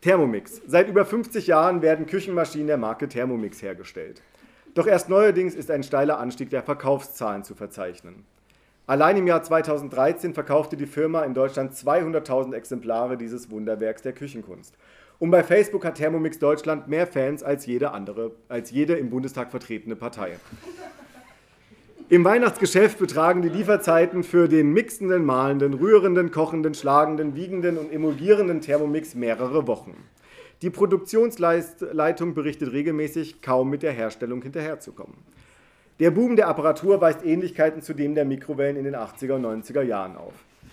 Thermomix. Seit über 50 Jahren werden Küchenmaschinen der Marke Thermomix hergestellt. Doch erst neuerdings ist ein steiler Anstieg der Verkaufszahlen zu verzeichnen. Allein im Jahr 2013 verkaufte die Firma in Deutschland 200.000 Exemplare dieses Wunderwerks der Küchenkunst. Und bei Facebook hat Thermomix Deutschland mehr Fans als jede andere, als jede im Bundestag vertretene Partei. Im Weihnachtsgeschäft betragen die Lieferzeiten für den mixenden, malenden, rührenden, kochenden, schlagenden, wiegenden und emulgierenden Thermomix mehrere Wochen. Die Produktionsleitung berichtet regelmäßig, kaum mit der Herstellung hinterherzukommen. Der Boom der Apparatur weist Ähnlichkeiten zu dem der Mikrowellen in den 80er und 90er Jahren auf.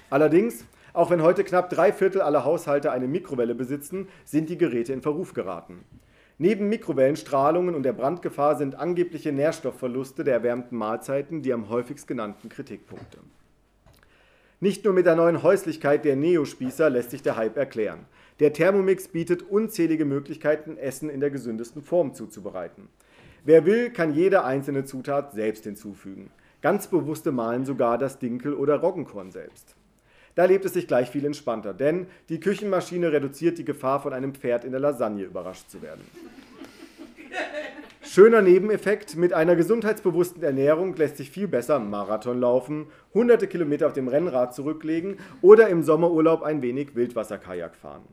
Allerdings, auch wenn heute knapp drei Viertel aller Haushalte eine Mikrowelle besitzen, sind die Geräte in Verruf geraten. Neben Mikrowellenstrahlungen und der Brandgefahr sind angebliche Nährstoffverluste der erwärmten Mahlzeiten die am häufigst genannten Kritikpunkte. Nicht nur mit der neuen Häuslichkeit der Neospießer lässt sich der Hype erklären. Der Thermomix bietet unzählige Möglichkeiten, Essen in der gesündesten Form zuzubereiten. Wer will, kann jede einzelne Zutat selbst hinzufügen. Ganz bewusste malen sogar das Dinkel- oder Roggenkorn selbst. Da lebt es sich gleich viel entspannter, denn die Küchenmaschine reduziert die Gefahr, von einem Pferd in der Lasagne überrascht zu werden. Schöner Nebeneffekt, mit einer gesundheitsbewussten Ernährung lässt sich viel besser Marathon laufen, hunderte Kilometer auf dem Rennrad zurücklegen oder im Sommerurlaub ein wenig Wildwasserkajak fahren.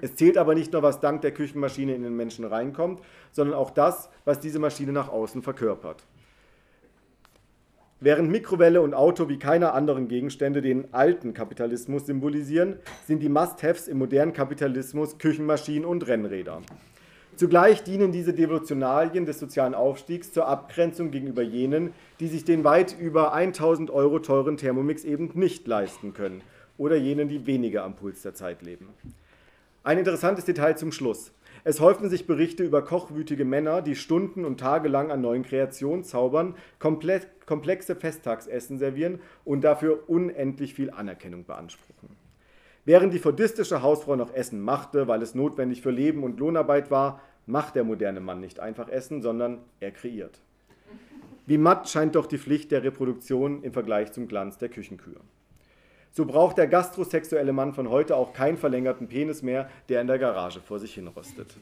Es zählt aber nicht nur, was dank der Küchenmaschine in den Menschen reinkommt, sondern auch das, was diese Maschine nach außen verkörpert. Während Mikrowelle und Auto wie keine anderen Gegenstände den alten Kapitalismus symbolisieren, sind die Must-Haves im modernen Kapitalismus Küchenmaschinen und Rennräder. Zugleich dienen diese Devotionalien des sozialen Aufstiegs zur Abgrenzung gegenüber jenen, die sich den weit über 1000 Euro teuren Thermomix eben nicht leisten können oder jenen, die weniger am Puls der Zeit leben. Ein interessantes Detail zum Schluss. Es häufen sich Berichte über kochwütige Männer, die stunden- und tagelang an neuen Kreationen zaubern, komplexe Festtagsessen servieren und dafür unendlich viel Anerkennung beanspruchen. Während die fordistische Hausfrau noch Essen machte, weil es notwendig für Leben und Lohnarbeit war, macht der moderne Mann nicht einfach Essen, sondern er kreiert. Wie matt scheint doch die Pflicht der Reproduktion im Vergleich zum Glanz der Küchenkühe. So braucht der gastrosexuelle Mann von heute auch keinen verlängerten Penis mehr, der in der Garage vor sich hin rostet.